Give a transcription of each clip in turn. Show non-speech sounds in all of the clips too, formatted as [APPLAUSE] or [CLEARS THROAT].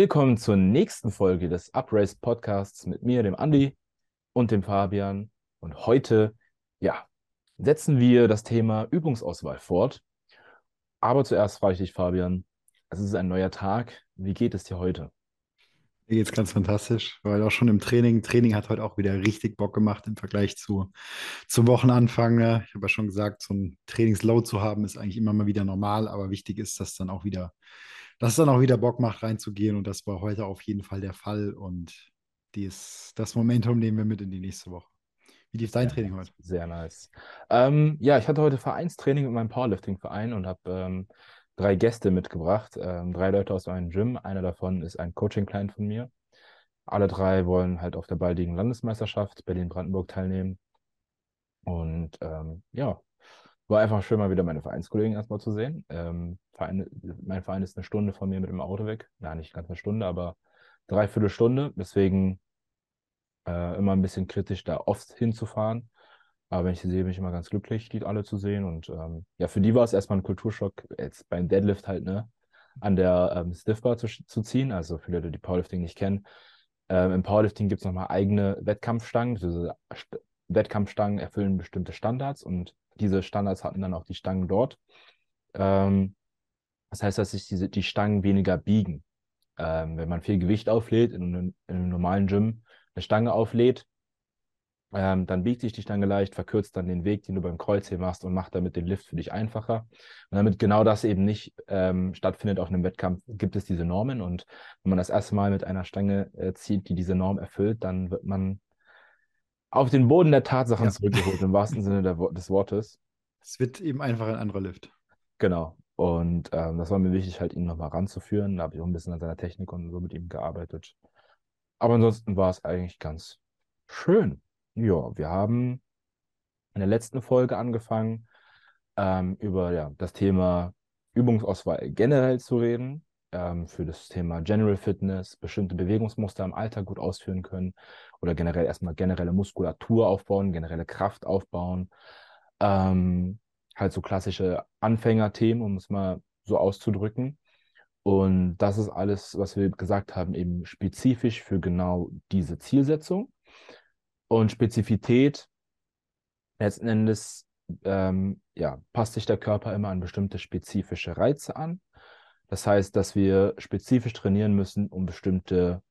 willkommen zur nächsten Folge des Uprace Podcasts mit mir, dem Andi und dem Fabian. Und heute, ja, setzen wir das Thema Übungsauswahl fort. Aber zuerst frage ich dich, Fabian, es ist ein neuer Tag. Wie geht es dir heute? Mir geht es ganz fantastisch, weil auch schon im Training, Training hat heute auch wieder richtig Bock gemacht im Vergleich zu, zum Wochenanfang. Ne? Ich habe ja schon gesagt, so ein Trainingsload zu haben, ist eigentlich immer mal wieder normal, aber wichtig ist, dass dann auch wieder dass es dann auch wieder Bock macht, reinzugehen. Und das war heute auf jeden Fall der Fall. Und dies, das Momentum nehmen wir mit in die nächste Woche. Wie lief dein Training heute? Sehr nice. Ähm, ja, ich hatte heute Vereinstraining mit meinem Powerlifting-Verein und habe ähm, drei Gäste mitgebracht. Ähm, drei Leute aus meinem Gym. Einer davon ist ein Coaching-Client von mir. Alle drei wollen halt auf der baldigen Landesmeisterschaft Berlin-Brandenburg teilnehmen. Und ähm, ja, war einfach schön, mal wieder meine Vereinskollegen erstmal zu sehen. Ähm, Verein, mein Verein ist eine Stunde von mir mit dem Auto weg. Ja, nicht ganz eine Stunde, aber dreiviertel Stunde. Deswegen äh, immer ein bisschen kritisch, da oft hinzufahren. Aber wenn ich sie sehe, bin ich immer ganz glücklich, die alle zu sehen. Und ähm, ja, für die war es erstmal ein Kulturschock, jetzt beim Deadlift halt, ne, an der ähm, Stiffbar zu, zu ziehen. Also für Leute, die Powerlifting nicht kennen. Ähm, Im Powerlifting gibt es nochmal eigene Wettkampfstangen. Diese Wettkampfstangen erfüllen bestimmte Standards und diese Standards hatten dann auch die Stangen dort. Ähm, das heißt, dass sich diese, die Stangen weniger biegen. Ähm, wenn man viel Gewicht auflädt, in, in, einem normalen Gym eine Stange auflädt, ähm, dann biegt sich die Stange leicht, verkürzt dann den Weg, den du beim Kreuzheben machst und macht damit den Lift für dich einfacher. Und damit genau das eben nicht ähm, stattfindet auf einem Wettkampf, gibt es diese Normen. Und wenn man das erste Mal mit einer Stange äh, zieht, die diese Norm erfüllt, dann wird man auf den Boden der Tatsachen ja. zurückgeholt, im wahrsten Sinne der, des Wortes. Es wird eben einfach ein anderer Lift. Genau. Und ähm, das war mir wichtig, halt ihn nochmal ranzuführen. Da habe ich auch ein bisschen an seiner Technik und so mit ihm gearbeitet. Aber ansonsten war es eigentlich ganz schön. Ja, wir haben in der letzten Folge angefangen, ähm, über ja, das Thema Übungsauswahl generell zu reden ähm, für das Thema General Fitness, bestimmte Bewegungsmuster im Alltag gut ausführen können oder generell erstmal generelle Muskulatur aufbauen, generelle Kraft aufbauen. Ähm, halt so klassische Anfängerthemen, um es mal so auszudrücken. Und das ist alles, was wir gesagt haben, eben spezifisch für genau diese Zielsetzung. Und Spezifität, letzten Endes, ähm, ja, passt sich der Körper immer an bestimmte spezifische Reize an. Das heißt, dass wir spezifisch trainieren müssen, um bestimmte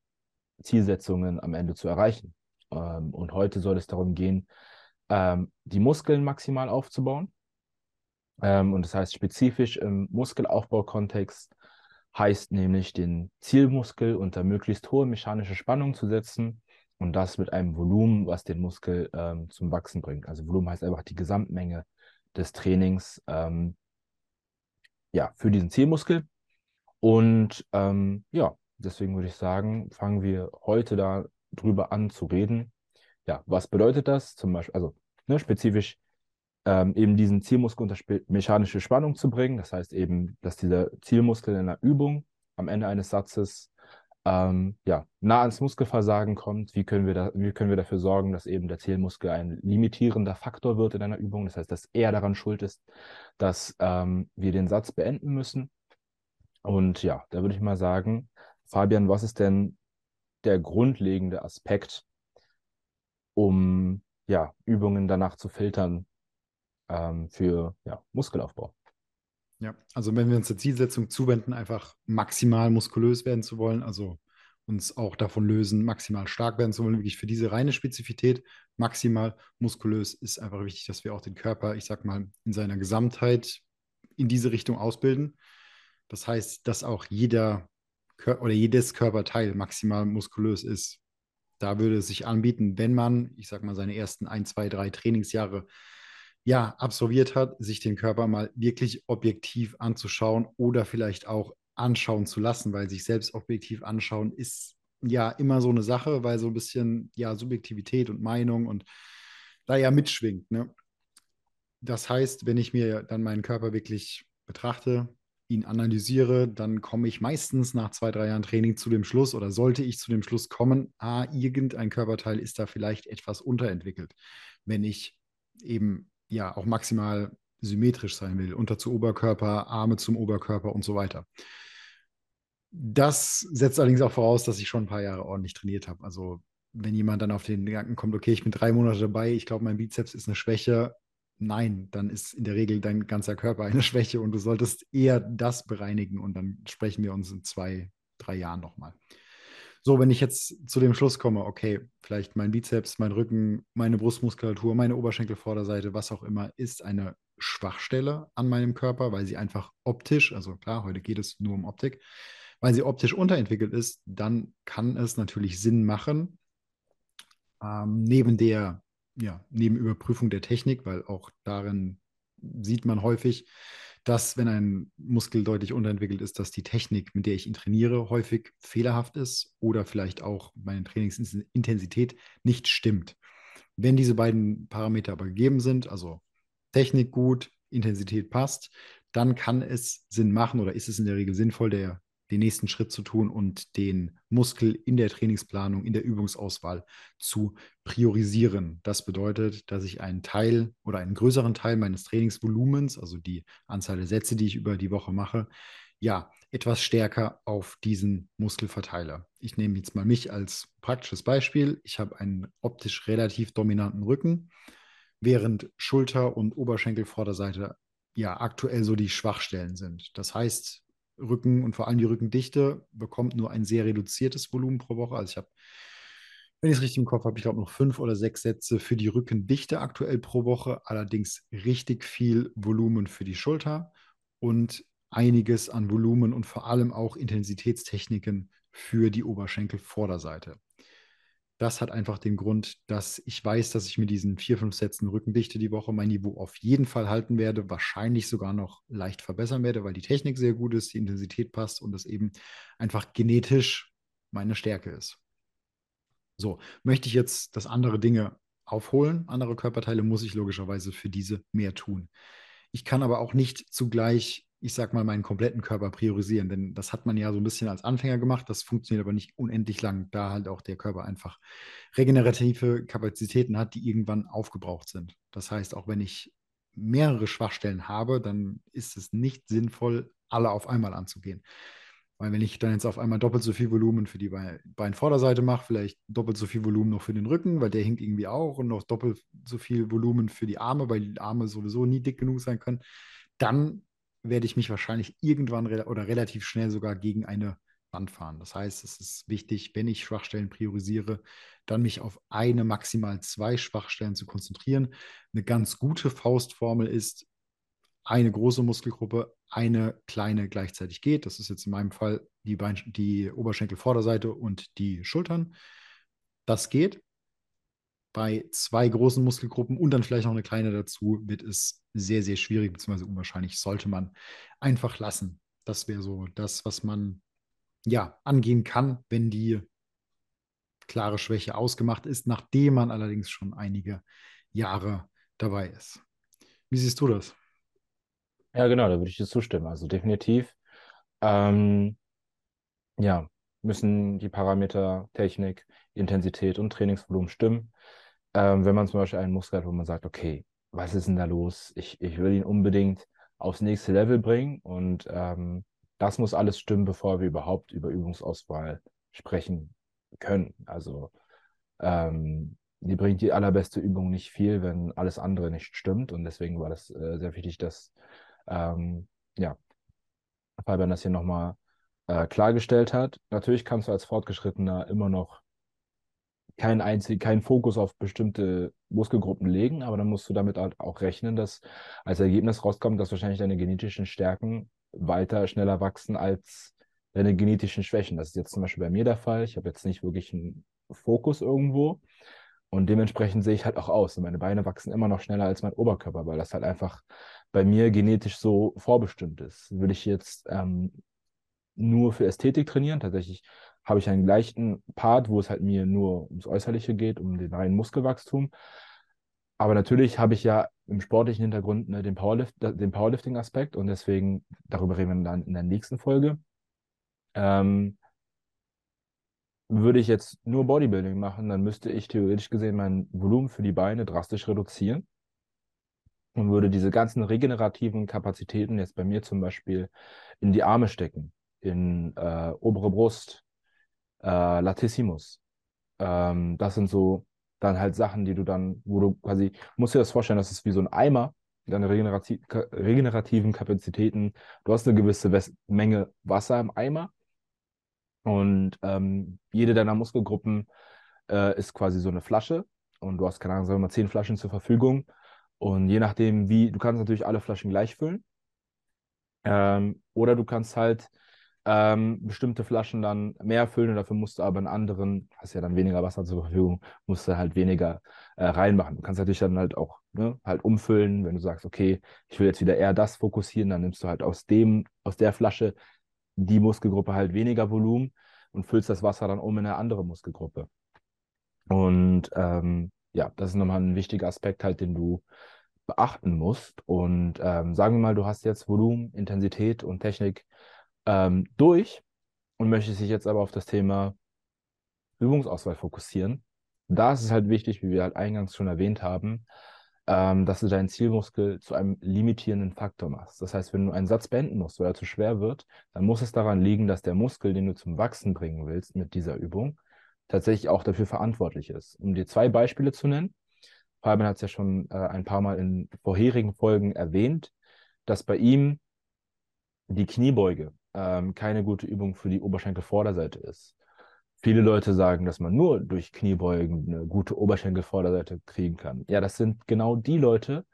Zielsetzungen am Ende zu erreichen. Ähm, und heute soll es darum gehen, ähm, die Muskeln maximal aufzubauen. Ähm, und das heißt spezifisch im Muskelaufbaukontext heißt nämlich den Zielmuskel unter möglichst hohe mechanische Spannung zu setzen und das mit einem Volumen, was den Muskel ähm, zum Wachsen bringt. Also Volumen heißt einfach die Gesamtmenge des Trainings ähm, ja, für diesen Zielmuskel. Und ähm, ja, deswegen würde ich sagen, fangen wir heute da drüber an zu reden. Ja, was bedeutet das? Zum Beispiel, also ne, spezifisch ähm, eben diesen Zielmuskel unter mechanische Spannung zu bringen. Das heißt eben, dass dieser Zielmuskel in einer Übung am Ende eines Satzes ähm, ja, nah ans Muskelversagen kommt. Wie können, wir da, wie können wir dafür sorgen, dass eben der Zielmuskel ein limitierender Faktor wird in einer Übung? Das heißt, dass er daran schuld ist, dass ähm, wir den Satz beenden müssen. Und ja, da würde ich mal sagen, Fabian, was ist denn der grundlegende Aspekt, um ja, Übungen danach zu filtern ähm, für ja, Muskelaufbau? Ja, also wenn wir uns der Zielsetzung zuwenden, einfach maximal muskulös werden zu wollen, also uns auch davon lösen, maximal stark werden zu wollen, wirklich für diese reine Spezifität, maximal muskulös, ist einfach wichtig, dass wir auch den Körper, ich sag mal, in seiner Gesamtheit in diese Richtung ausbilden. Das heißt, dass auch jeder oder jedes Körperteil maximal muskulös ist. Da würde es sich anbieten, wenn man, ich sag mal, seine ersten ein, zwei, drei Trainingsjahre ja, absolviert hat, sich den Körper mal wirklich objektiv anzuschauen oder vielleicht auch anschauen zu lassen, weil sich selbst objektiv anschauen ist ja immer so eine Sache, weil so ein bisschen ja Subjektivität und Meinung und da ja mitschwingt. Ne? Das heißt, wenn ich mir dann meinen Körper wirklich betrachte, ihn analysiere, dann komme ich meistens nach zwei, drei Jahren Training zu dem Schluss oder sollte ich zu dem Schluss kommen, ah, irgendein Körperteil ist da vielleicht etwas unterentwickelt. Wenn ich eben ja auch maximal symmetrisch sein will, unter zu Oberkörper, Arme zum Oberkörper und so weiter. Das setzt allerdings auch voraus, dass ich schon ein paar Jahre ordentlich trainiert habe. Also wenn jemand dann auf den Gedanken kommt, okay, ich bin drei Monate dabei, ich glaube, mein Bizeps ist eine Schwäche, nein, dann ist in der Regel dein ganzer Körper eine [LAUGHS] Schwäche und du solltest eher das bereinigen und dann sprechen wir uns in zwei, drei Jahren nochmal. So, wenn ich jetzt zu dem Schluss komme, okay, vielleicht mein Bizeps, mein Rücken, meine Brustmuskulatur, meine Oberschenkelvorderseite, was auch immer, ist eine Schwachstelle an meinem Körper, weil sie einfach optisch, also klar, heute geht es nur um Optik, weil sie optisch unterentwickelt ist, dann kann es natürlich Sinn machen, ähm, neben der, ja, neben Überprüfung der Technik, weil auch darin sieht man häufig, dass, wenn ein Muskel deutlich unterentwickelt ist, dass die Technik, mit der ich ihn trainiere, häufig fehlerhaft ist oder vielleicht auch meine Trainingsintensität nicht stimmt. Wenn diese beiden Parameter aber gegeben sind, also Technik gut, Intensität passt, dann kann es Sinn machen oder ist es in der Regel sinnvoll, der den nächsten Schritt zu tun und den Muskel in der Trainingsplanung, in der Übungsauswahl zu priorisieren. Das bedeutet, dass ich einen Teil oder einen größeren Teil meines Trainingsvolumens, also die Anzahl der Sätze, die ich über die Woche mache, ja, etwas stärker auf diesen Muskel verteile. Ich nehme jetzt mal mich als praktisches Beispiel. Ich habe einen optisch relativ dominanten Rücken, während Schulter- und Oberschenkelvorderseite ja aktuell so die Schwachstellen sind. Das heißt, Rücken und vor allem die Rückendichte bekommt nur ein sehr reduziertes Volumen pro Woche. Also ich habe, wenn ich es richtig im Kopf habe, ich glaube noch fünf oder sechs Sätze für die Rückendichte aktuell pro Woche, allerdings richtig viel Volumen für die Schulter und einiges an Volumen und vor allem auch Intensitätstechniken für die Oberschenkelvorderseite. Das hat einfach den Grund, dass ich weiß, dass ich mit diesen vier, fünf Sätzen Rückendichte die Woche mein Niveau auf jeden Fall halten werde, wahrscheinlich sogar noch leicht verbessern werde, weil die Technik sehr gut ist, die Intensität passt und es eben einfach genetisch meine Stärke ist. So, möchte ich jetzt, dass andere Dinge aufholen, andere Körperteile, muss ich logischerweise für diese mehr tun. Ich kann aber auch nicht zugleich ich sag mal, meinen kompletten Körper priorisieren. Denn das hat man ja so ein bisschen als Anfänger gemacht. Das funktioniert aber nicht unendlich lang, da halt auch der Körper einfach regenerative Kapazitäten hat, die irgendwann aufgebraucht sind. Das heißt, auch wenn ich mehrere Schwachstellen habe, dann ist es nicht sinnvoll, alle auf einmal anzugehen. Weil wenn ich dann jetzt auf einmal doppelt so viel Volumen für die Beinvorderseite mache, vielleicht doppelt so viel Volumen noch für den Rücken, weil der hinkt irgendwie auch und noch doppelt so viel Volumen für die Arme, weil die Arme sowieso nie dick genug sein können, dann werde ich mich wahrscheinlich irgendwann re oder relativ schnell sogar gegen eine Wand fahren. Das heißt, es ist wichtig, wenn ich Schwachstellen priorisiere, dann mich auf eine, maximal zwei Schwachstellen zu konzentrieren. Eine ganz gute Faustformel ist, eine große Muskelgruppe, eine kleine gleichzeitig geht. Das ist jetzt in meinem Fall die, die Oberschenkelvorderseite und die Schultern. Das geht bei zwei großen Muskelgruppen und dann vielleicht noch eine kleine dazu, wird es sehr, sehr schwierig, beziehungsweise unwahrscheinlich, sollte man einfach lassen. Das wäre so das, was man ja angehen kann, wenn die klare Schwäche ausgemacht ist, nachdem man allerdings schon einige Jahre dabei ist. Wie siehst du das? Ja, genau, da würde ich dir zustimmen. Also definitiv, ähm, ja, müssen die Parameter Technik, Intensität und Trainingsvolumen stimmen ähm, wenn man zum Beispiel einen Muskel hat, wo man sagt, okay, was ist denn da los? Ich, ich will ihn unbedingt aufs nächste Level bringen und ähm, das muss alles stimmen, bevor wir überhaupt über Übungsauswahl sprechen können. Also ähm, die bringt die allerbeste Übung nicht viel, wenn alles andere nicht stimmt und deswegen war das äh, sehr wichtig, dass ähm, ja, Fabian das hier nochmal äh, klargestellt hat. Natürlich kannst du als Fortgeschrittener immer noch keinen einzig, keinen Fokus auf bestimmte Muskelgruppen legen, aber dann musst du damit halt auch rechnen, dass als Ergebnis rauskommt, dass wahrscheinlich deine genetischen Stärken weiter schneller wachsen als deine genetischen Schwächen. Das ist jetzt zum Beispiel bei mir der Fall. Ich habe jetzt nicht wirklich einen Fokus irgendwo und dementsprechend sehe ich halt auch aus. Und meine Beine wachsen immer noch schneller als mein Oberkörper, weil das halt einfach bei mir genetisch so vorbestimmt ist. Würde ich jetzt ähm, nur für Ästhetik trainieren, tatsächlich habe ich einen leichten Part, wo es halt mir nur ums Äußerliche geht, um den reinen Muskelwachstum. Aber natürlich habe ich ja im sportlichen Hintergrund ne, den, Powerlift, den Powerlifting-Aspekt und deswegen, darüber reden wir dann in der nächsten Folge. Ähm, würde ich jetzt nur Bodybuilding machen, dann müsste ich theoretisch gesehen mein Volumen für die Beine drastisch reduzieren und würde diese ganzen regenerativen Kapazitäten jetzt bei mir zum Beispiel in die Arme stecken. in äh, obere Brust, äh, Latissimus. Ähm, das sind so dann halt Sachen, die du dann, wo du quasi, musst dir das vorstellen, das ist wie so ein Eimer, deine regenerativ, regenerativen Kapazitäten. Du hast eine gewisse Wes Menge Wasser im Eimer und ähm, jede deiner Muskelgruppen äh, ist quasi so eine Flasche und du hast, keine Ahnung, sagen wir mal, zehn Flaschen zur Verfügung. Und je nachdem, wie, du kannst natürlich alle Flaschen gleich füllen. Ähm, oder du kannst halt ähm, bestimmte Flaschen dann mehr füllen und dafür musst du aber in anderen, hast ja dann weniger Wasser zur Verfügung, musst du halt weniger äh, reinmachen. Du kannst natürlich dann halt auch ne, halt umfüllen, wenn du sagst, okay, ich will jetzt wieder eher das fokussieren, dann nimmst du halt aus dem, aus der Flasche die Muskelgruppe halt weniger Volumen und füllst das Wasser dann um in eine andere Muskelgruppe. Und ähm, ja, das ist nochmal ein wichtiger Aspekt halt, den du beachten musst. Und ähm, sagen wir mal, du hast jetzt Volumen, Intensität und Technik ähm, durch und möchtest dich jetzt aber auf das Thema Übungsauswahl fokussieren. Da ist es halt wichtig, wie wir halt eingangs schon erwähnt haben, ähm, dass du deinen Zielmuskel zu einem limitierenden Faktor machst. Das heißt, wenn du einen Satz beenden musst, weil er zu schwer wird, dann muss es daran liegen, dass der Muskel, den du zum Wachsen bringen willst mit dieser Übung, tatsächlich auch dafür verantwortlich ist. Um dir zwei Beispiele zu nennen. Fabian hat es ja schon äh, ein paar Mal in vorherigen Folgen erwähnt, dass bei ihm die Kniebeuge ähm, keine gute Übung für die Oberschenkelvorderseite ist. Viele Leute sagen, dass man nur durch Kniebeugen eine gute Oberschenkelvorderseite kriegen kann. Ja, das sind genau die Leute,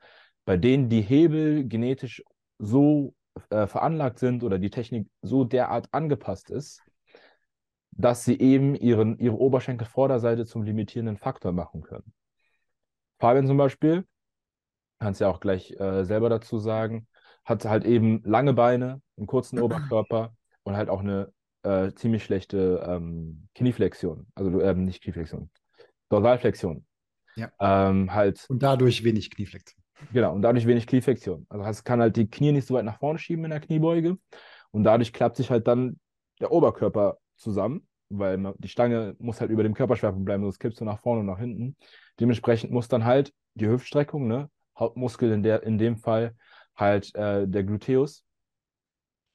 bei denen die Hebel genetisch so äh, veranlagt sind oder die Technik so derart angepasst ist, dass sie eben ihren, ihre Oberschenkelvorderseite zum limitierenden Faktor machen können. Fabian zum Beispiel, kannst ja auch gleich äh, selber dazu sagen, hat halt eben lange Beine, einen kurzen [CLEARS THROAT] Oberkörper und halt auch eine äh, ziemlich schlechte ähm, Knieflexion. Also ähm, nicht Knieflexion, Dorsalflexion. Ja. Ähm, halt, Und dadurch wenig Knieflexion. genau, und dadurch wenig Knieflexion. Also es kann halt die Knie nicht so weit nach vorne schieben in der Kniebeuge und dadurch klappt sich halt dann der Oberkörper zusammen, weil man, die Stange muss halt über dem Körperschwerpunkt bleiben, sonst kippst du nach vorne und nach hinten. Dementsprechend muss dann halt die Hüftstreckung, ne, Hauptmuskel in, der, in dem Fall, halt äh, der Gluteus,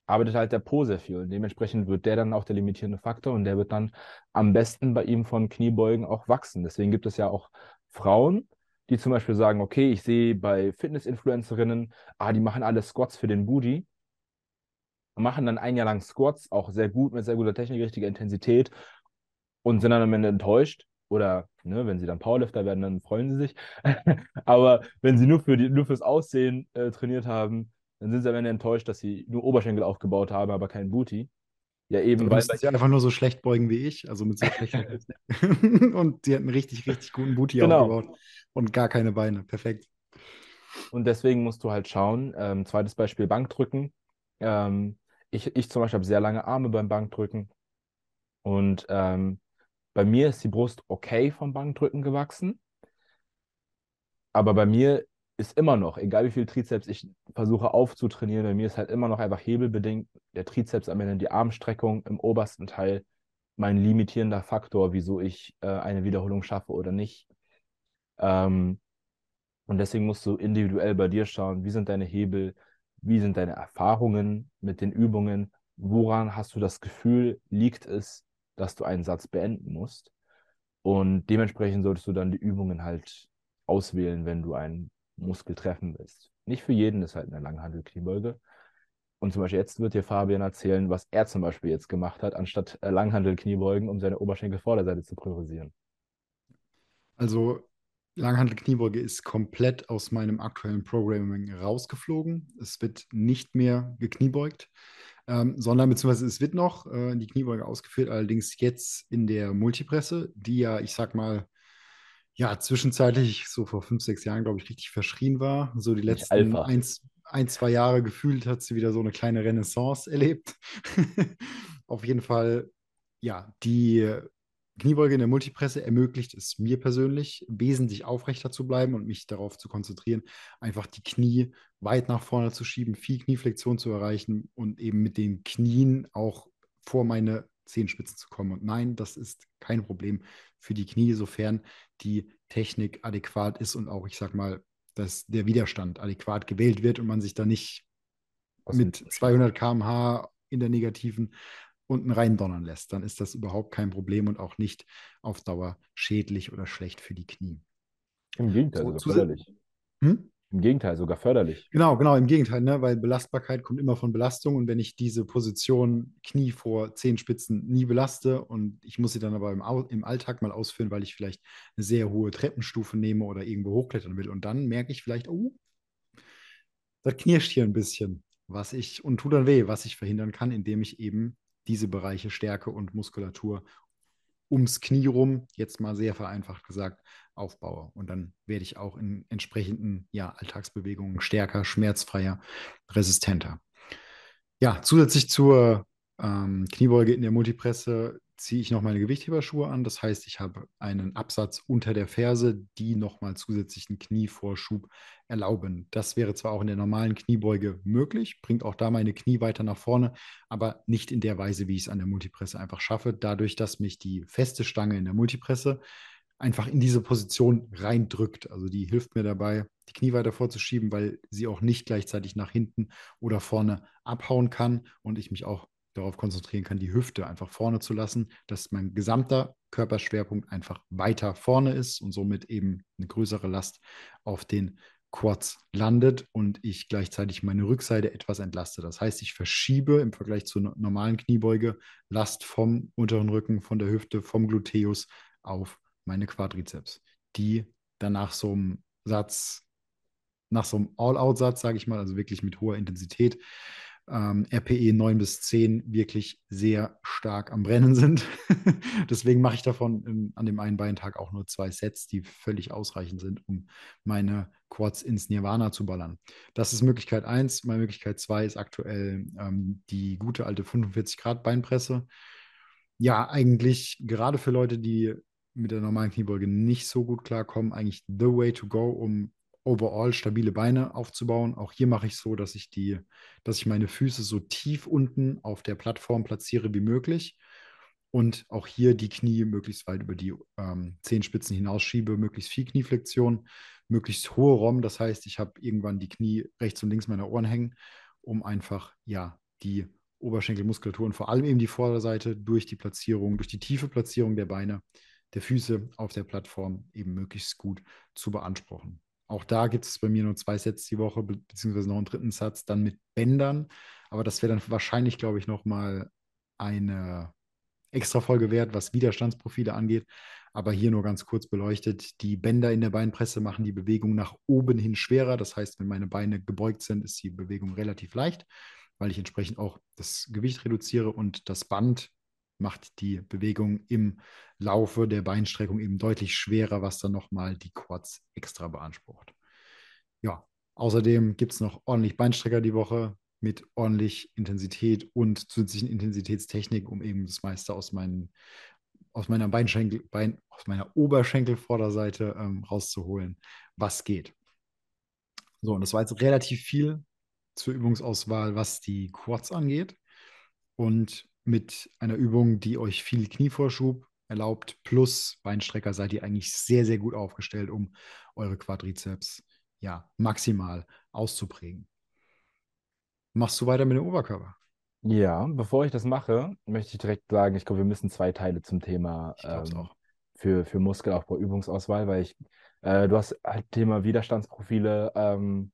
arbeitet halt der Po sehr viel. Dementsprechend wird der dann auch der limitierende Faktor und der wird dann am besten bei ihm von Kniebeugen auch wachsen. Deswegen gibt es ja auch Frauen, die zum Beispiel sagen, okay, ich sehe bei Fitness-Influencerinnen, ah, die machen alle Squats für den Booty, machen dann ein Jahr lang Squats, auch sehr gut, mit sehr guter Technik, richtiger Intensität und sind dann am Ende enttäuscht. Oder ne, wenn sie dann Powerlifter werden, dann freuen sie sich. [LAUGHS] Aber wenn sie nur, für die, nur fürs Aussehen äh, trainiert haben, dann sind sie am Ende enttäuscht, dass sie nur Oberschenkel aufgebaut haben, aber keinen Booty. Ja, eben, Du weil. musst dich einfach nur so schlecht beugen wie ich, also mit so schlechten [LAUGHS] [LAUGHS] Und die hat einen richtig, richtig guten Booty Genau. aufgebaut und gar keine Beine. Perfekt. Und deswegen musst du halt schauen. Ähm, zweites Beispiel Bankdrücken. Ähm, ich, ich zum Beispiel habe sehr lange Arme beim Bankdrücken. Und ähm, bei mir ist die Brust okay vom Bankdrücken gewachsen. Aber bei mir ist immer noch, egal wie viel Trizeps ich versuche aufzutrainieren, bei mir ist halt immer noch einfach hebelbedingt der Trizeps am Ende, die Armstreckung im obersten Teil mein limitierender Faktor, wieso ich äh, eine Wiederholung schaffe oder nicht. Ähm, und deswegen musst du individuell bei dir schauen, wie sind deine Hebel, wie sind deine Erfahrungen mit den Übungen, woran hast du das Gefühl, liegt es, dass du einen Satz beenden musst. Und dementsprechend solltest du dann die Übungen halt auswählen, wenn du einen Muskel treffen willst. Nicht für jeden ist halt eine Langhandel-Kniebeuge. Und zum Beispiel jetzt wird dir Fabian erzählen, was er zum Beispiel jetzt gemacht hat, anstatt äh, Langhandel-Kniebeugen, um seine Oberschenkelvorderseite zu priorisieren. Also Langhantel-Kniebeuge ist komplett aus meinem aktuellen Programming rausgeflogen. Es wird nicht mehr gekniebeugt, ähm, sondern beziehungsweise es wird noch äh, die Kniebeuge ausgeführt, allerdings jetzt in der Multipresse, die ja, ich sag mal, ja, zwischenzeitlich so vor fünf, sechs Jahren, glaube ich, richtig verschrien war. So die letzten eins, ein, zwei Jahre gefühlt hat sie wieder so eine kleine Renaissance erlebt. [LAUGHS] Auf jeden Fall, ja, die Kniebeuge in der Multipresse ermöglicht es mir persönlich, wesentlich aufrechter zu bleiben und mich darauf zu konzentrieren, einfach die Knie weit nach vorne zu schieben, viel Knieflexion zu erreichen und eben mit den Knien auch vor meine Zehenspitzen zu kommen. Und nein, das ist kein Problem für die Knie, sofern die Technik adäquat ist und auch, ich sag mal, dass der Widerstand adäquat gewählt wird und man sich da nicht mit 200 km/h in der negativen unten reindonnern lässt, dann ist das überhaupt kein Problem und auch nicht auf Dauer schädlich oder schlecht für die Knie. Im Gegenteil, So, sogar förderlich. Hm? Im Gegenteil, sogar förderlich. Genau, genau, im Gegenteil, ne? weil Belastbarkeit kommt immer von Belastung und wenn ich diese Position Knie vor Zehenspitzen nie belaste und ich muss sie dann aber im, Au im Alltag mal ausführen, weil ich vielleicht eine sehr hohe Treppenstufe nehme oder irgendwo hochklettern will und dann merke ich vielleicht, oh, das knirscht hier ein bisschen, was ich und tut dann weh, was ich verhindern kann, indem ich eben diese Bereiche Stärke und Muskulatur ums Knie rum, jetzt mal sehr vereinfacht gesagt, aufbaue. Und dann werde ich auch in entsprechenden ja, Alltagsbewegungen stärker, schmerzfreier, resistenter. Ja, zusätzlich zur ähm, Kniebeuge in der Multipresse ziehe ich noch meine Gewichtheberschuhe an. Das heißt, ich habe einen Absatz unter der Ferse, die nochmal zusätzlichen Knievorschub erlauben. Das wäre zwar auch in der normalen Kniebeuge möglich, bringt auch da meine Knie weiter nach vorne, aber nicht in der Weise, wie ich es an der Multipresse einfach schaffe, dadurch, dass mich die feste Stange in der Multipresse einfach in diese Position reindrückt. Also die hilft mir dabei, die Knie weiter vorzuschieben, weil sie auch nicht gleichzeitig nach hinten oder vorne abhauen kann und ich mich auch darauf konzentrieren kann, die Hüfte einfach vorne zu lassen, dass mein gesamter Körperschwerpunkt einfach weiter vorne ist und somit eben eine größere Last auf den Quads landet und ich gleichzeitig meine Rückseite etwas entlaste. Das heißt, ich verschiebe im Vergleich zur no- normalen Kniebeuge Last vom unteren Rücken, von der Hüfte, vom Gluteus auf meine Quadrizeps, die dann nach so einem Satz, nach so einem All-Out-Satz, sage ich mal, also wirklich mit hoher Intensität, ähm, RPE 9 bis 10 wirklich sehr stark am Brennen sind. [LAUGHS] Deswegen mache ich davon in, an dem einen Beintag auch nur zwei Sets, die völlig ausreichend sind, um meine Quads ins Nirvana zu ballern. Das ist Möglichkeit 1. Meine Möglichkeit 2 ist aktuell ähm, die gute alte 45 Grad Beinpresse. Ja, eigentlich gerade für Leute, die mit der normalen Kniebeuge nicht so gut klarkommen, eigentlich the way to go, um overall stabile Beine aufzubauen. Auch hier mache ich so, dass ich die, dass ich meine Füße so tief unten auf der Plattform platziere wie möglich und auch hier die Knie möglichst weit über die ähm, Zehenspitzen hinausschiebe, möglichst viel Knieflexion, möglichst hohe ROM. Das heißt, ich habe irgendwann die Knie rechts und links meiner Ohren hängen, um einfach ja die Oberschenkelmuskulatur und vor allem eben die Vorderseite durch die Platzierung, durch die tiefe Platzierung der Beine, der Füße auf der Plattform eben möglichst gut zu beanspruchen. Auch da gibt es bei mir nur zwei Sets die Woche, be beziehungsweise noch einen dritten Satz, dann mit Bändern. Aber das wäre dann wahrscheinlich, glaube ich, nochmal eine extra Folge wert, was Widerstandsprofile angeht. Aber hier nur ganz kurz beleuchtet. Die Bänder in der Beinpresse machen die Bewegung nach oben hin schwerer. Das heißt, wenn meine Beine gebeugt sind, ist die Bewegung relativ leicht, weil ich entsprechend auch das Gewicht reduziere und das Band macht die Bewegung im Laufe der Beinstreckung eben deutlich schwerer, was dann nochmal die Quads extra beansprucht. Ja, außerdem gibt es noch ordentlich Beinstrecker die Woche mit ordentlich Intensität und zusätzlichen Intensitätstechnik, um eben das meiste aus, meinen, aus meiner Beinschenkel, Bein, aus meiner Oberschenkelvorderseite ähm, rauszuholen, was geht. So, und das war jetzt relativ viel zur Übungsauswahl, was die Quads angeht. Und mit einer Übung, die euch viel Knievorschub erlaubt, plus Beinstrecker, seid ihr eigentlich sehr, sehr gut aufgestellt, um eure Quadrizeps ja maximal auszuprägen. Machst du weiter mit dem Oberkörper? Ja, bevor ich das mache, möchte ich direkt sagen, ich glaube, wir müssen zwei Teile zum Thema ähm, auch. für, für Muskelaufbau, Übungsauswahl, weil ich, äh, du hast halt Thema Widerstandsprofile ähm,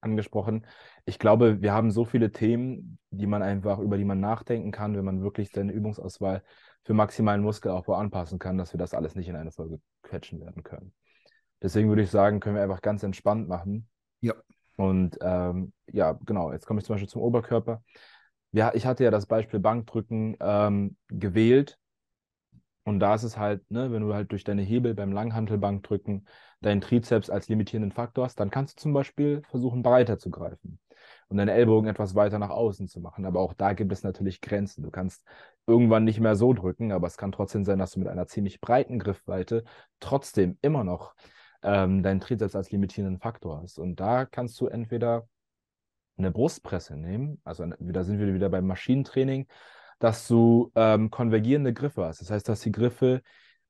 angesprochen. Ich glaube, wir haben so viele Themen, die man einfach, über die man nachdenken kann, wenn man wirklich seine Übungsauswahl für maximalen Muskelaufbau anpassen kann, dass wir das alles nicht in eine Folge quetschen werden können. Deswegen würde ich sagen, können wir einfach ganz entspannt machen. Ja. Und ähm, ja, genau, jetzt komme ich zum Beispiel zum Oberkörper. Ja, ich hatte ja das Beispiel Bankdrücken ähm, gewählt. Und da ist es halt, ne, wenn du halt durch deine Hebel beim Langhantelbankdrücken deinen Trizeps als limitierenden Faktor hast, dann kannst du zum Beispiel versuchen, breiter zu greifen und deine Ellbogen etwas weiter nach außen zu machen. Aber auch da gibt es natürlich Grenzen. Du kannst irgendwann nicht mehr so drücken, aber es kann trotzdem sein, dass du mit einer ziemlich breiten Griffweite trotzdem immer noch ähm, deinen Trizeps als limitierenden Faktor hast. Und da kannst du entweder eine Brustpresse nehmen, also da sind wir wieder beim Maschinentraining, dass du ähm, konvergierende Griffe hast. Das heißt, dass die Griffe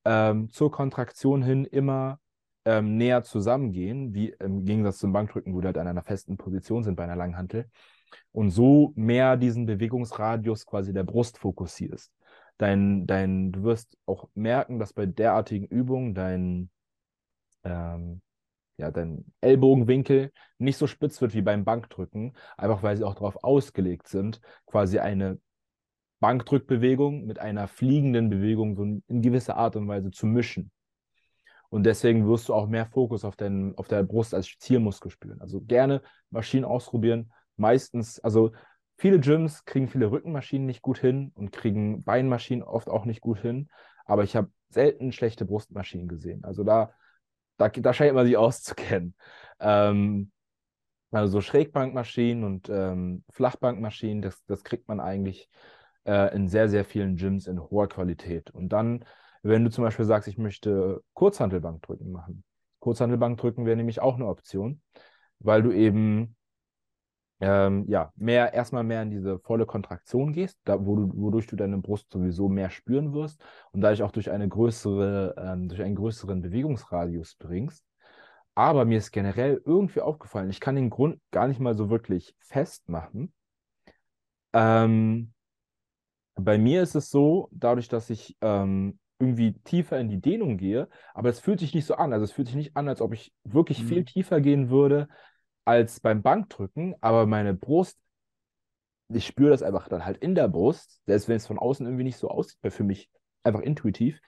ähm, zur Kontraktion hin immer ähm, näher zusammengehen, wie im Gegensatz zum Bankdrücken, wo die halt an einer festen Position sind bei einer Langhantel. und so mehr diesen Bewegungsradius quasi der Brust fokussierst. Dein, dein, du wirst auch merken, dass bei derartigen Übungen dein, ähm, ja, dein Ellbogenwinkel nicht so spitz wird wie beim Bankdrücken, einfach weil sie auch darauf ausgelegt sind, quasi eine Bankdrückbewegung mit einer fliegenden Bewegung so in gewisser Art und Weise zu mischen. Und deswegen wirst du auch mehr Fokus auf, den, auf der Brust als Zielmuskel spüren. Also gerne Maschinen ausprobieren. Meistens, also viele Gyms kriegen viele Rückenmaschinen nicht gut hin und kriegen Beinmaschinen oft auch nicht gut hin. Aber ich habe selten schlechte Brustmaschinen gesehen. Also da, da, da scheint man sich [LAUGHS] auszukennen. Ähm, also so Schrägbankmaschinen und ähm, Flachbankmaschinen, das, das kriegt man eigentlich äh, in sehr, sehr vielen Gyms in hoher Qualität. Und dann wenn du zum Beispiel sagst, ich möchte Kurzhantelbankdrücken machen. Kurzhantelbankdrücken wäre nämlich auch eine Option, weil du eben ähm, ja, mehr, erstmal mehr in diese volle Kontraktion gehst, da, wo du, wodurch du deine Brust sowieso mehr spüren wirst und dadurch auch durch eine größere, ähm, durch einen größeren Bewegungsradius bringst. Aber mir ist generell irgendwie aufgefallen, ich kann den Grund gar nicht mal so wirklich festmachen. Ähm, bei mir ist es so, dadurch, dass ich ähm, irgendwie tiefer in die Dehnung gehe, aber es fühlt sich nicht so an. Also es fühlt sich nicht an, als ob ich wirklich mhm. viel tiefer gehen würde als beim Bankdrücken, aber meine Brust, ich spüre das einfach dann halt in der Brust, selbst wenn es von außen irgendwie nicht so aussieht, weil für mich einfach intuitiv,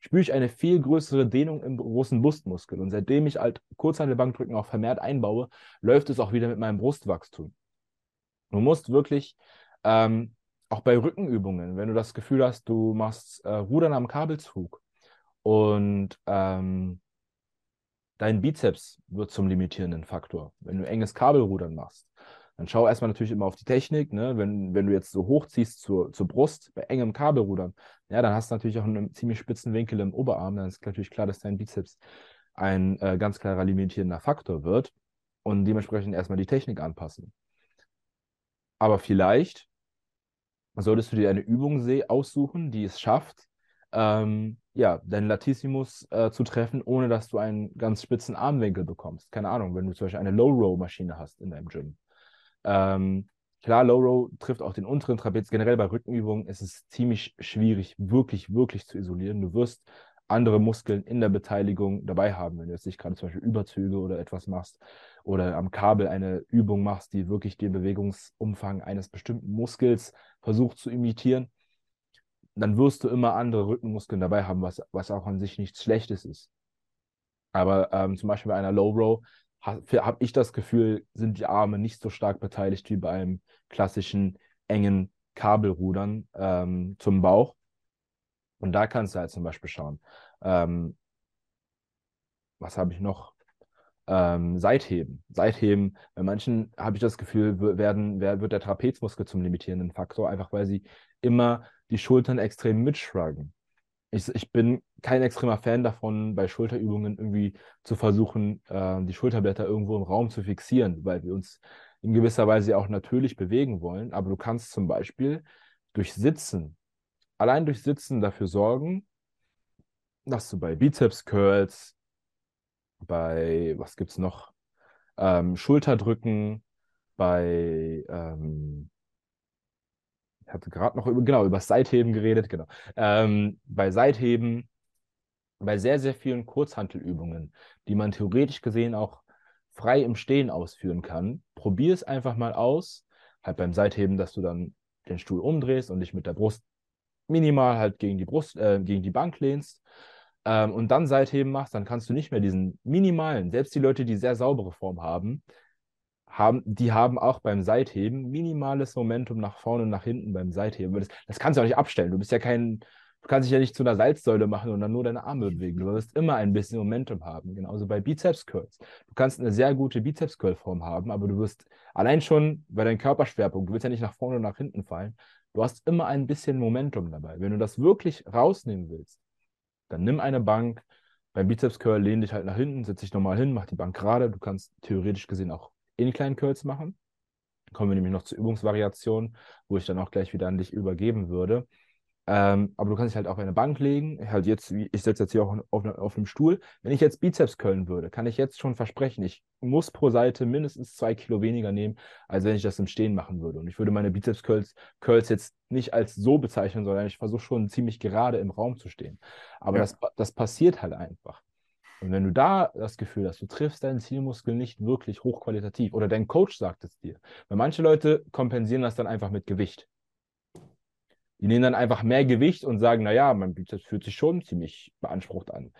spüre ich eine viel größere Dehnung im großen Brustmuskel. Und seitdem ich halt Kurzhantelbankdrücken auch vermehrt einbaue, läuft es auch wieder mit meinem Brustwachstum. Du musst wirklich ähm, auch bei Rückenübungen, wenn du das Gefühl hast, du machst äh, Rudern am Kabelzug und ähm, dein Bizeps wird zum limitierenden Faktor, wenn du enges Kabelrudern machst. Dann schau erstmal natürlich immer auf die Technik. Ne? Wenn, wenn du jetzt so hochziehst zur, zur Brust bei engem Kabelrudern, ja, dann hast du natürlich auch einen ziemlich spitzen Winkel im Oberarm. Dann ist natürlich klar, dass dein Bizeps ein äh, ganz klarer limitierender Faktor wird und dementsprechend erstmal die Technik anpassen. Aber vielleicht solltest du dir eine Übung aussuchen, die es schafft, ähm, ja, deinen Latissimus äh, zu treffen, ohne dass du einen ganz spitzen Armwinkel bekommst. Keine Ahnung, wenn du zum Beispiel eine Low-Row-Maschine hast in deinem Gym. Ähm, klar, Low-Row trifft auch den unteren Trapez. Generell bei Rückenübungen ist es ziemlich schwierig, wirklich, wirklich zu isolieren. Du wirst andere Muskeln in der Beteiligung dabei haben, wenn du jetzt nicht gerade zum Beispiel Überzüge oder etwas machst oder am Kabel eine Übung machst, die wirklich den Bewegungsumfang eines bestimmten Muskels versucht zu imitieren, dann wirst du immer andere Rückenmuskeln dabei haben, was, was auch an sich nichts Schlechtes ist. Aber ähm, zum Beispiel bei einer Low Row habe hab ich das Gefühl, sind die Arme nicht so stark beteiligt wie bei einem klassischen engen Kabelrudern ähm, zum Bauch. Und da kannst du halt zum Beispiel schauen. Ähm, was habe ich noch? Ähm, Seitheben. Seitheben, bei manchen habe ich das Gefühl, werden, wird der Trapezmuskel zum limitierenden Faktor, einfach weil sie immer die Schultern extrem mitschruggen. Ich, ich bin kein extremer Fan davon, bei Schulterübungen irgendwie zu versuchen, äh, die Schulterblätter irgendwo im Raum zu fixieren, weil wir uns in gewisser Weise auch natürlich bewegen wollen. Aber du kannst zum Beispiel durch Sitzen, allein durch Sitzen dafür sorgen, dass du bei Bizeps-Curls, bei, was gibt es noch? Ähm, Schulterdrücken, bei, ähm, ich hatte gerade noch über, genau, über Seitheben geredet, genau. Ähm, bei Seitheben, bei sehr, sehr vielen Kurzhantelübungen, die man theoretisch gesehen auch frei im Stehen ausführen kann, probier es einfach mal aus. Halt beim Seitheben, dass du dann den Stuhl umdrehst und dich mit der Brust minimal halt gegen die Brust, äh, gegen die Bank lehnst ähm, und dann Seitheben machst, dann kannst du nicht mehr diesen minimalen, selbst die Leute, die sehr saubere Form haben, haben, die haben auch beim Seitheben minimales Momentum nach vorne und nach hinten beim Seitheben. Das, das kannst du auch nicht abstellen. Du bist ja kein, du kannst dich ja nicht zu einer Salzsäule machen und dann nur deine Arme bewegen. Du wirst immer ein bisschen Momentum haben. Genauso bei Bizeps Curls. Du kannst eine sehr gute Bizeps Curl Form haben, aber du wirst allein schon bei deinem Körperschwerpunkt, du willst ja nicht nach vorne und nach hinten fallen. Du hast immer ein bisschen Momentum dabei. Wenn du das wirklich rausnehmen willst, dann nimm eine Bank. Beim Bizeps Curl lehn dich halt nach hinten, setz dich nochmal hin, mach die Bank gerade. Du kannst theoretisch gesehen auch in kleinen Curls machen. Dann kommen wir nämlich noch zur Übungsvariation, wo ich dann auch gleich wieder an dich übergeben würde. Ähm, aber du kannst dich halt auf eine Bank legen. Halt jetzt, ich sitze jetzt hier auch auf, auf einem Stuhl. Wenn ich jetzt Bizeps curlen würde, kann ich jetzt schon versprechen, ich muss pro Seite mindestens zwei Kilo weniger nehmen, als wenn ich das im Stehen machen würde. Und ich würde meine Bizeps Curls, Curls jetzt nicht als so bezeichnen, sondern ich versuche schon ziemlich gerade im Raum zu stehen. Aber ja. das, das passiert halt einfach. Und wenn du da das Gefühl hast, du triffst deinen Zielmuskel nicht wirklich hochqualitativ oder dein Coach sagt es dir, weil manche Leute kompensieren das dann einfach mit Gewicht. Die nehmen dann einfach mehr Gewicht und sagen, naja, mein Bizeps fühlt sich schon ziemlich beansprucht an.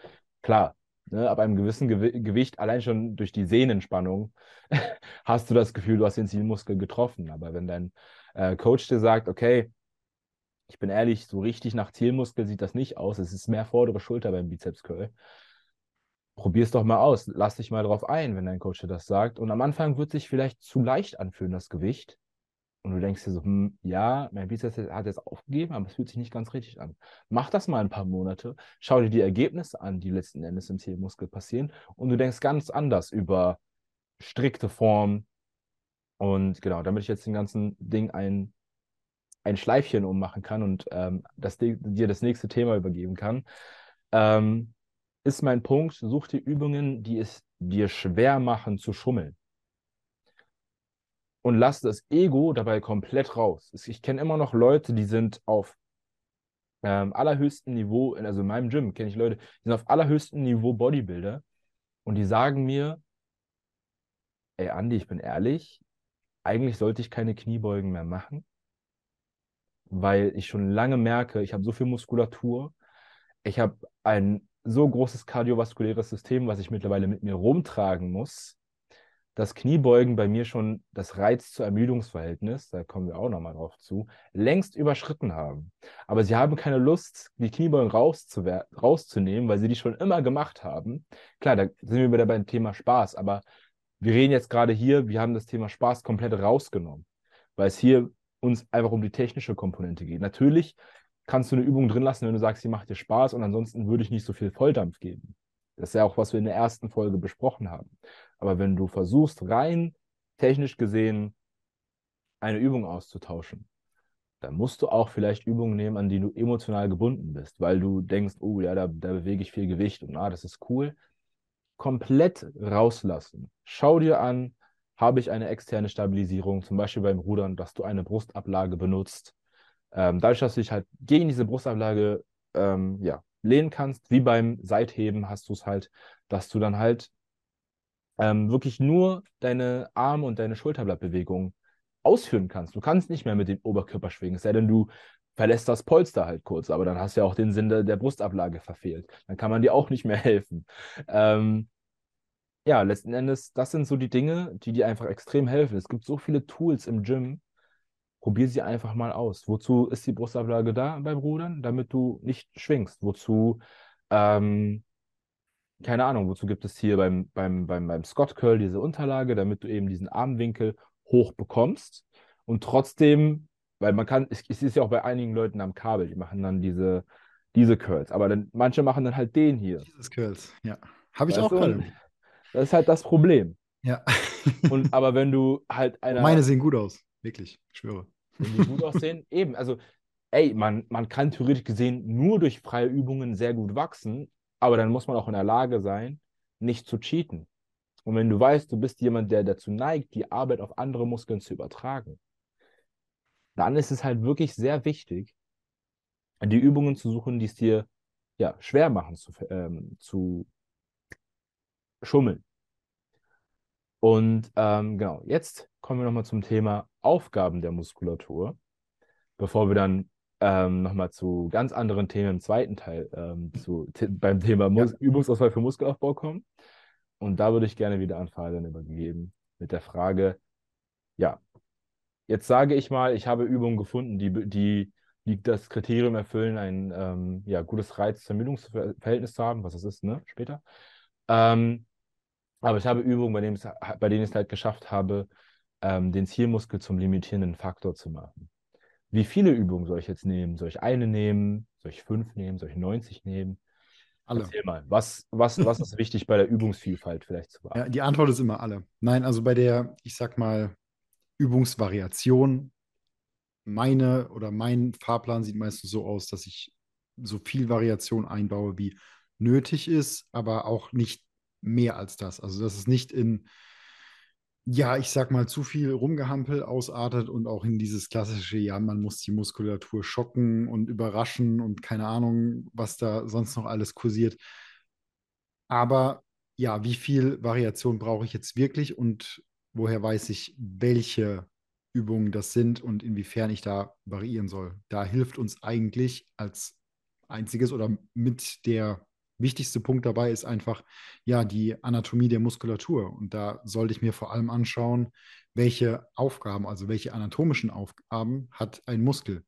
Klar, ne, ab einem gewissen Gew Gewicht, allein schon durch die Sehnenspannung, [LAUGHS] hast du das Gefühl, du hast den Zielmuskel getroffen. Aber wenn dein äh, Coach dir sagt, okay, ich bin ehrlich, so richtig nach Zielmuskel sieht das nicht aus, es ist mehr vordere Schulter beim Bizeps Curl. Probier es doch mal aus, lass dich mal drauf ein, wenn dein Coach dir das sagt. Und am Anfang wird sich vielleicht zu leicht anfühlen, das Gewicht. Und du denkst dir so, hm, ja, mein Bizeps hat jetzt aufgegeben, aber es fühlt sich nicht ganz richtig an. Mach das mal ein paar Monate, schau dir die Ergebnisse an, die letzten Endes im Zielmuskel passieren und du denkst ganz anders über strikte Form. Und genau, damit ich jetzt den ganzen Ding ein, ein Schleifchen ummachen kann und ähm, das, dir das nächste Thema übergeben kann, ähm, ist mein Punkt, such dir Übungen, die es dir schwer machen zu schummeln und lass das Ego dabei komplett raus. Ich kenne immer noch Leute, die sind auf ähm, allerhöchstem Niveau, also in meinem Gym kenne ich Leute, die sind auf allerhöchstem Niveau Bodybuilder und die sagen mir, ey Andi, ich bin ehrlich, eigentlich sollte ich keine Kniebeugen mehr machen, weil ich schon lange merke, ich habe so viel Muskulatur, ich habe ein so großes kardiovaskuläres System, was ich mittlerweile mit mir rumtragen muss, das Kniebeugen bei mir schon das Reiz-zu-Ermüdungsverhältnis, da kommen wir auch nochmal drauf zu, längst überschritten haben. Aber sie haben keine Lust, die Kniebeugen rauszunehmen, weil sie die schon immer gemacht haben. Klar, da sind wir wieder beim Thema Spaß, aber wir reden jetzt gerade hier, wir haben das Thema Spaß komplett rausgenommen, weil es hier uns einfach um die technische Komponente geht. Natürlich kannst du eine Übung drin lassen, wenn du sagst, sie macht dir Spaß und ansonsten würde ich nicht so viel Volldampf geben. Das ist ja auch, was wir in der ersten Folge besprochen haben. Aber wenn du versuchst, rein technisch gesehen eine Übung auszutauschen, dann musst du auch vielleicht Übungen nehmen, an die du emotional gebunden bist, weil du denkst, oh ja, da, da bewege ich viel Gewicht und ah, das ist cool. Komplett rauslassen. Schau dir an, habe ich eine externe Stabilisierung, zum Beispiel beim Rudern, dass du eine Brustablage benutzt. Ähm, dadurch, dass du dich halt gegen diese Brustablage ähm, ja, lehnen kannst, wie beim Seitheben hast du es halt, dass du dann halt ähm, wirklich nur deine Arm- und deine Schulterblattbewegung ausführen kannst. Du kannst nicht mehr mit dem Oberkörper schwingen, es sei denn, du verlässt das Polster halt kurz, aber dann hast du ja auch den Sinn der, der Brustablage verfehlt. Dann kann man dir auch nicht mehr [LAUGHS] helfen. Ähm, ja, letzten Endes, das sind so die Dinge, die dir einfach extrem helfen. Es gibt so viele Tools im Gym, probier sie einfach mal aus. Wozu ist die Brustablage da beim Rudern? Damit du nicht schwingst. Wozu, ähm, keine Ahnung, wozu gibt es hier beim, beim, beim, beim Scott Curl diese Unterlage, damit du eben diesen Armwinkel hoch bekommst und trotzdem, weil man kann, es, es ist ja auch bei einigen Leuten am Kabel, die machen dann diese, diese Curls, aber dann, manche machen dann halt den hier. Dieses Curls, ja. Habe ich weißt auch gerade. Das ist halt das Problem. Ja. und aber wenn du halt [LAUGHS] einer. Meine sehen gut aus. Wirklich, ich schwöre. Wenn die gut aussehen, [LAUGHS] eben. Also, ey, man, man kann theoretisch gesehen nur durch freie Übungen sehr gut wachsen, aber dann muss man auch in der Lage sein, nicht zu cheaten. Und wenn du weißt, du bist jemand, der dazu neigt, die Arbeit auf andere Muskeln zu übertragen, dann ist es halt wirklich sehr wichtig, die Übungen zu suchen, die es dir ja, schwer machen zu, ähm, zu schummeln. Und ähm, genau, jetzt kommen wir nochmal zum Thema Aufgaben der Muskulatur, bevor wir dann ähm, nochmal zu ganz anderen Themen im zweiten Teil ähm, zu, beim Thema Mus ja. Übungsauswahl für Muskelaufbau kommen. Und da würde ich gerne wieder an Fabian übergeben mit der Frage, ja, jetzt sage ich mal, ich habe Übungen gefunden, die, die, die das Kriterium erfüllen, ein ähm, ja, gutes Reiz-Ermüdungsverhältnis zu haben, was das ist, ne, später. Ähm, aber ich habe Übungen, bei denen, bei denen ich es halt geschafft habe, ähm, den Zielmuskel zum limitierenden Faktor zu machen. Wie viele Übungen soll ich jetzt nehmen? Soll ich eine nehmen? Soll ich fünf nehmen? Soll ich 90 nehmen? Alle. Erzähl mal, was, was, was ist wichtig bei der Übungsvielfalt vielleicht zu beachten? Ja, die Antwort ist immer alle. Nein, also bei der, ich sag mal, Übungsvariation meine oder mein Fahrplan sieht meistens so aus, dass ich so viel Variation einbaue, wie nötig ist, aber auch nicht mehr als das. Also, dass es nicht in, ja, ich sag mal, zu viel Rumgehampel ausartet und auch in dieses klassische, ja, man muss die Muskulatur schocken und überraschen und keine Ahnung, was da sonst noch alles kursiert. Aber ja, wie viel Variation brauche ich jetzt wirklich und woher weiß ich, welche Übungen das sind und inwiefern ich da variieren soll? Da hilft uns eigentlich als einziges oder mit der wichtigste Punkt dabei ist einfach ja die Anatomie der Muskulatur. Und da sollte ich mir vor allem anschauen, welche Aufgaben, also welche anatomischen Aufgaben hat ein Muskel.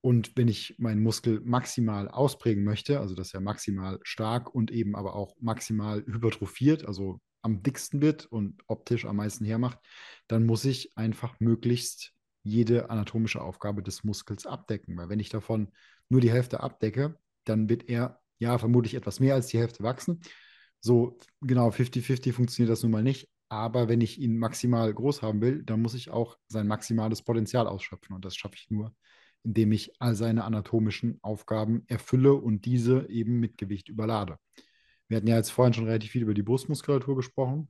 Und wenn ich meinen Muskel maximal ausprägen möchte, also dass er maximal stark und eben aber auch maximal hypertrophiert, also am dicksten wird und optisch am meisten hermacht, dann muss ich einfach möglichst jede anatomische Aufgabe des Muskels abdecken. Weil wenn ich davon nur die Hälfte abdecke, dann wird er ja vermutlich etwas mehr als die Hälfte wachsen. So genau 50-50 funktioniert das nun mal nicht. Aber wenn ich ihn maximal groß haben will, dann muss ich auch sein maximales Potenzial ausschöpfen. Und das schaffe ich nur, indem ich all seine anatomischen Aufgaben erfülle und diese eben mit Gewicht überlade. Wir hatten ja jetzt vorhin schon relativ viel über die Brustmuskulatur gesprochen.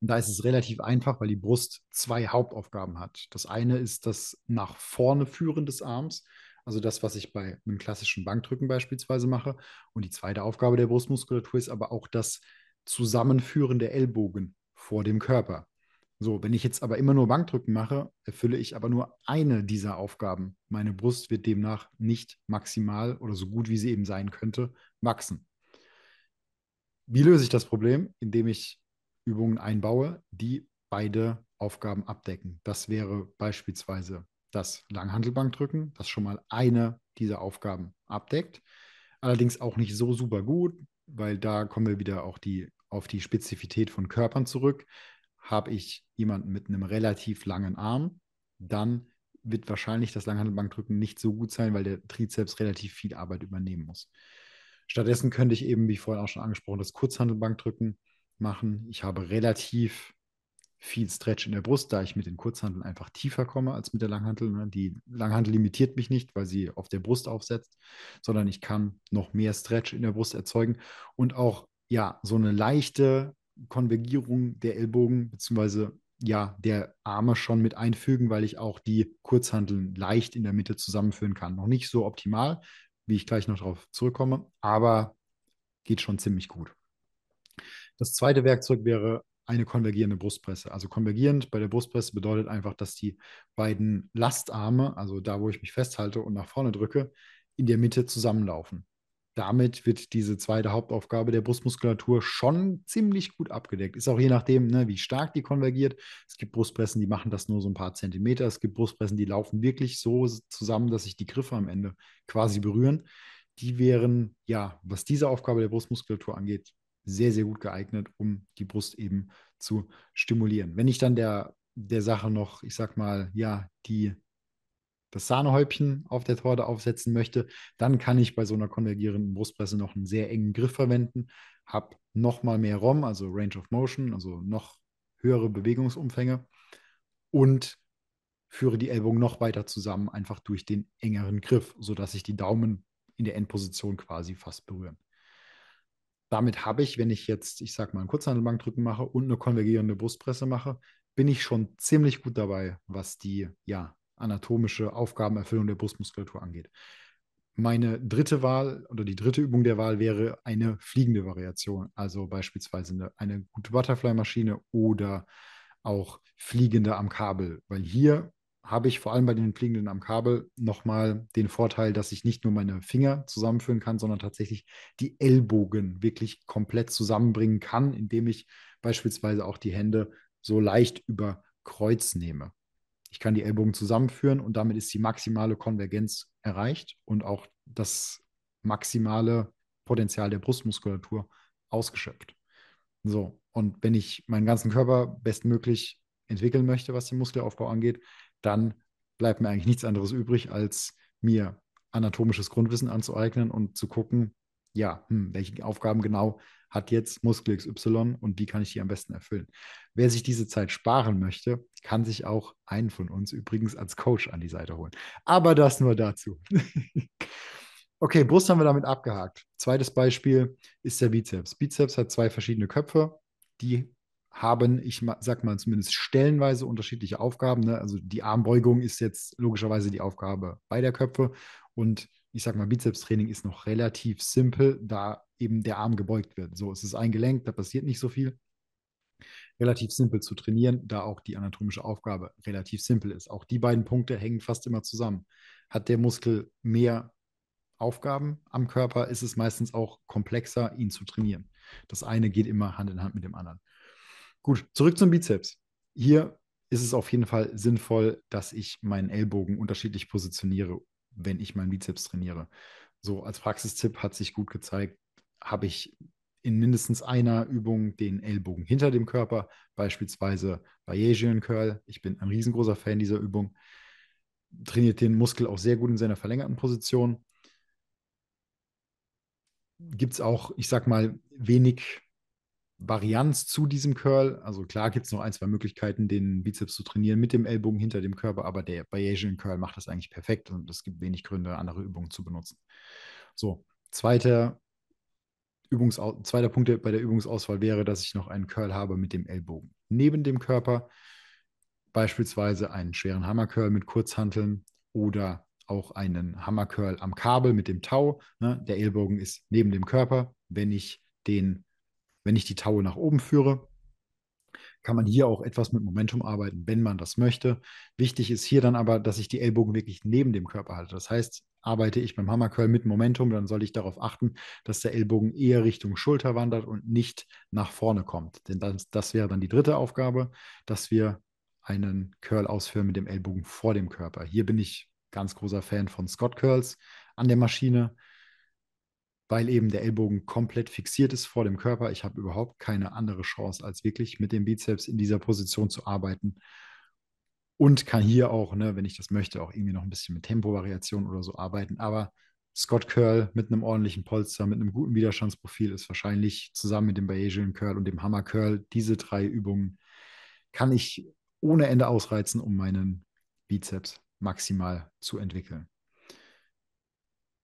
Und da ist es relativ einfach, weil die Brust zwei Hauptaufgaben hat. Das eine ist das nach vorne führen des Arms, also das, was ich bei einem klassischen Bankdrücken beispielsweise mache. Und die zweite Aufgabe der Brustmuskulatur ist aber auch das Zusammenführen der Ellbogen vor dem Körper. So, wenn ich jetzt aber immer nur Bankdrücken mache, erfülle ich aber nur eine dieser Aufgaben. Meine Brust wird demnach nicht maximal oder so gut wie sie eben sein könnte, wachsen. Wie löse ich das Problem? Indem ich Übungen einbaue, die beide Aufgaben abdecken. Das wäre beispielsweise das Langhantelbankdrücken, das schon mal eine dieser Aufgaben abdeckt. Allerdings auch nicht so super gut, weil da kommen wir wieder auch die, auf die Spezifität von Körpern zurück habe ich jemanden mit einem relativ langen Arm, dann wird wahrscheinlich das Langhandelbankdrücken nicht so gut sein, weil der Trizeps relativ viel Arbeit übernehmen muss. Stattdessen könnte ich eben, wie vorhin auch schon angesprochen, das Kurzhandelbankdrücken machen. Ich habe relativ viel Stretch in der Brust, da ich mit den Kurzhandeln einfach tiefer komme als mit der Langhantel. Ne? Die Langhantel limitiert mich nicht, weil sie auf der Brust aufsetzt, sondern ich kann noch mehr Stretch in der Brust erzeugen und auch ja so eine leichte Konvergierung der Ellbogen bzw. ja der Arme schon mit einfügen, weil ich auch die Kurzhanteln leicht in der Mitte zusammenführen kann. Noch nicht so optimal, wie ich gleich noch darauf zurückkomme, aber geht schon ziemlich gut. Das zweite Werkzeug wäre eine konvergierende Brustpresse. Also konvergierend bei der Brustpresse bedeutet einfach, dass die beiden Lastarme, also da, wo ich mich festhalte und nach vorne drücke, in der Mitte zusammenlaufen damit wird diese zweite Hauptaufgabe der Brustmuskulatur schon ziemlich gut abgedeckt. Ist auch je nachdem, ne, wie stark die konvergiert. Es gibt Brustpressen, die machen das nur so ein paar Zentimeter. Es gibt Brustpressen, die laufen wirklich so zusammen, dass sich die Griffe am Ende quasi berühren. Die wären, ja, was diese Aufgabe der Brustmuskulatur angeht, sehr, sehr gut geeignet, um die Brust eben zu stimulieren. Wenn ich dann der, der Sache noch, ich sag mal, ja, die das Sahnehäubchen auf der Torte aufsetzen möchte, dann kann ich bei so einer konvergierenden Brustpresse noch einen sehr engen Griff verwenden, habe noch mal mehr ROM, also Range of Motion, also noch höhere Bewegungsumfänge und führe die Ellbogen noch weiter zusammen, einfach durch den engeren Griff, sodass sich die Daumen in der Endposition quasi fast berühren. Damit habe ich, wenn ich jetzt, ich sage mal, einen Kurzhandelbankdrücken mache und eine konvergierende Brustpresse mache, bin ich schon ziemlich gut dabei, was die ja, anatomische Aufgabenerfüllung der Brustmuskulatur angeht. Meine dritte Wahl oder die dritte Übung der Wahl wäre eine fliegende Variation, also beispielsweise eine, eine gute Butterfly-Maschine oder auch fliegende am Kabel, weil hier habe ich vor allem bei den fliegenden am Kabel nochmal den Vorteil, dass ich nicht nur meine Finger zusammenführen kann, sondern tatsächlich die Ellbogen wirklich komplett zusammenbringen kann, indem ich beispielsweise auch die Hände so leicht über Kreuz nehme. Ich kann die Ellbogen zusammenführen und damit ist die maximale Konvergenz erreicht und auch das maximale Potenzial der Brustmuskulatur ausgeschöpft. So, und wenn ich meinen ganzen Körper bestmöglich entwickeln möchte, was den Muskelaufbau angeht, dann bleibt mir eigentlich nichts anderes übrig, als mir anatomisches Grundwissen anzueignen und zu gucken, ja, hm, welche Aufgaben genau hat jetzt Muskel XY und wie kann ich die am besten erfüllen. Wer sich diese Zeit sparen möchte, kann sich auch einen von uns übrigens als Coach an die Seite holen. Aber das nur dazu. [LAUGHS] okay, Brust haben wir damit abgehakt. Zweites Beispiel ist der Bizeps. Bizeps hat zwei verschiedene Köpfe, die haben, ich sag mal zumindest stellenweise unterschiedliche Aufgaben. Ne? Also die Armbeugung ist jetzt logischerweise die Aufgabe beider Köpfe und ich sag mal, Bizepstraining ist noch relativ simpel, da eben der Arm gebeugt wird. So, es ist ein Gelenk, da passiert nicht so viel. Relativ simpel zu trainieren, da auch die anatomische Aufgabe relativ simpel ist. Auch die beiden Punkte hängen fast immer zusammen. Hat der Muskel mehr Aufgaben am Körper, ist es meistens auch komplexer, ihn zu trainieren. Das eine geht immer Hand in Hand mit dem anderen. Gut, zurück zum Bizeps. Hier ist es auf jeden Fall sinnvoll, dass ich meinen Ellbogen unterschiedlich positioniere, wenn ich meinen Bizeps trainiere. So als Praxistipp hat sich gut gezeigt, habe ich in mindestens einer Übung den Ellbogen hinter dem Körper, beispielsweise Bayesian Curl. Ich bin ein riesengroßer Fan dieser Übung. Trainiert den Muskel auch sehr gut in seiner verlängerten Position. Gibt es auch, ich sag mal, wenig Varianz zu diesem Curl. Also klar gibt es noch ein, zwei Möglichkeiten, den Bizeps zu trainieren mit dem Ellbogen hinter dem Körper, aber der Bayesian Curl macht das eigentlich perfekt und es gibt wenig Gründe, andere Übungen zu benutzen. So, zweiter, Übungsau zweiter Punkt bei der Übungsauswahl wäre, dass ich noch einen Curl habe mit dem Ellbogen neben dem Körper, beispielsweise einen schweren Hammercurl mit Kurzhanteln oder auch einen Hammercurl am Kabel mit dem Tau. Ne? Der Ellbogen ist neben dem Körper. Wenn ich den wenn ich die Taue nach oben führe, kann man hier auch etwas mit Momentum arbeiten, wenn man das möchte. Wichtig ist hier dann aber, dass ich die Ellbogen wirklich neben dem Körper halte. Das heißt, arbeite ich beim Hammercurl mit Momentum, dann soll ich darauf achten, dass der Ellbogen eher Richtung Schulter wandert und nicht nach vorne kommt. Denn das, das wäre dann die dritte Aufgabe, dass wir einen Curl ausführen mit dem Ellbogen vor dem Körper. Hier bin ich ganz großer Fan von Scott Curls an der Maschine weil eben der Ellbogen komplett fixiert ist vor dem Körper. Ich habe überhaupt keine andere Chance, als wirklich mit dem Bizeps in dieser Position zu arbeiten. Und kann hier auch, ne, wenn ich das möchte, auch irgendwie noch ein bisschen mit Tempovariation oder so arbeiten. Aber Scott Curl mit einem ordentlichen Polster, mit einem guten Widerstandsprofil ist wahrscheinlich zusammen mit dem Bayesian Curl und dem Hammer Curl, diese drei Übungen kann ich ohne Ende ausreizen, um meinen Bizeps maximal zu entwickeln.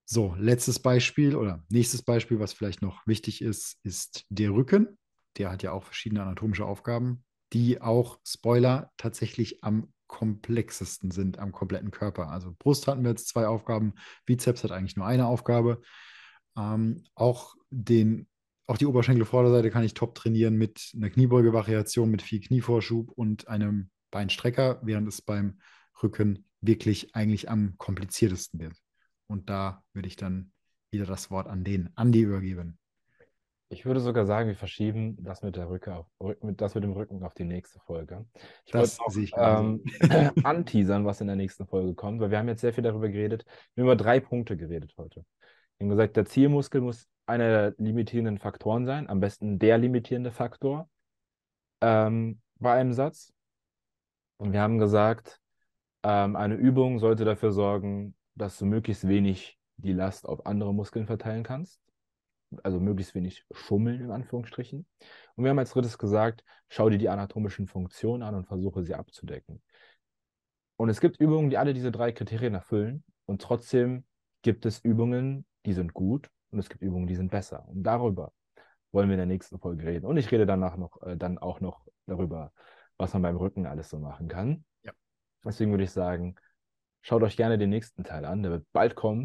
So, letztes Beispiel oder nächstes Beispiel, was vielleicht noch wichtig ist, ist der Rücken. Der hat ja auch verschiedene anatomische Aufgaben, die auch, Spoiler, tatsächlich am komplexesten sind am kompletten Körper. Also Brust hatten wir jetzt zwei Aufgaben, Bizeps hat eigentlich nur eine Aufgabe. Ähm, auch, den, auch die Oberschenkelvorderseite kann ich top trainieren mit einer Kniebeuge-Variation, mit viel Knievorschub und einem Beinstrecker, während es beim Rücken wirklich eigentlich am kompliziertesten wird. Und da würde ich dann wieder das Wort an den Andi übergeben. Ich würde sogar sagen, wir verschieben das mit der Rücke auf, das mit dem Rücken auf die nächste Folge. Ich das wollte sehe ich ähm, [CLEARS THROAT] anteasern, was in der nächsten Folge kommt, weil wir haben jetzt sehr viel darüber geredet. Wir haben über drei Punkte geredet heute. Wir haben gesagt, der Zielmuskel muss einer der limitierenden Faktoren sein, am besten der limitierende Faktor ähm, bei einem Satz. Und wir haben gesagt, ähm, eine Übung sollte dafür sorgen, dass du möglichst wenig die Last auf andere Muskeln verteilen kannst. Also möglichst wenig schummeln, in Anführungsstrichen. Und wir haben als drittes gesagt, schau dir die anatomischen Funktionen an und versuche sie abzudecken. Und es gibt Übungen, die alle diese drei Kriterien erfüllen. Und trotzdem gibt es Übungen, die sind gut und es gibt Übungen, die sind besser. Und darüber wollen wir in der nächsten Folge reden. Und ich rede danach noch, äh, dann auch noch darüber, was man beim Rücken alles so machen kann. Ja. Deswegen würde ich sagen, Schaut euch gerne den nächsten Teil an, der wird bald kommen.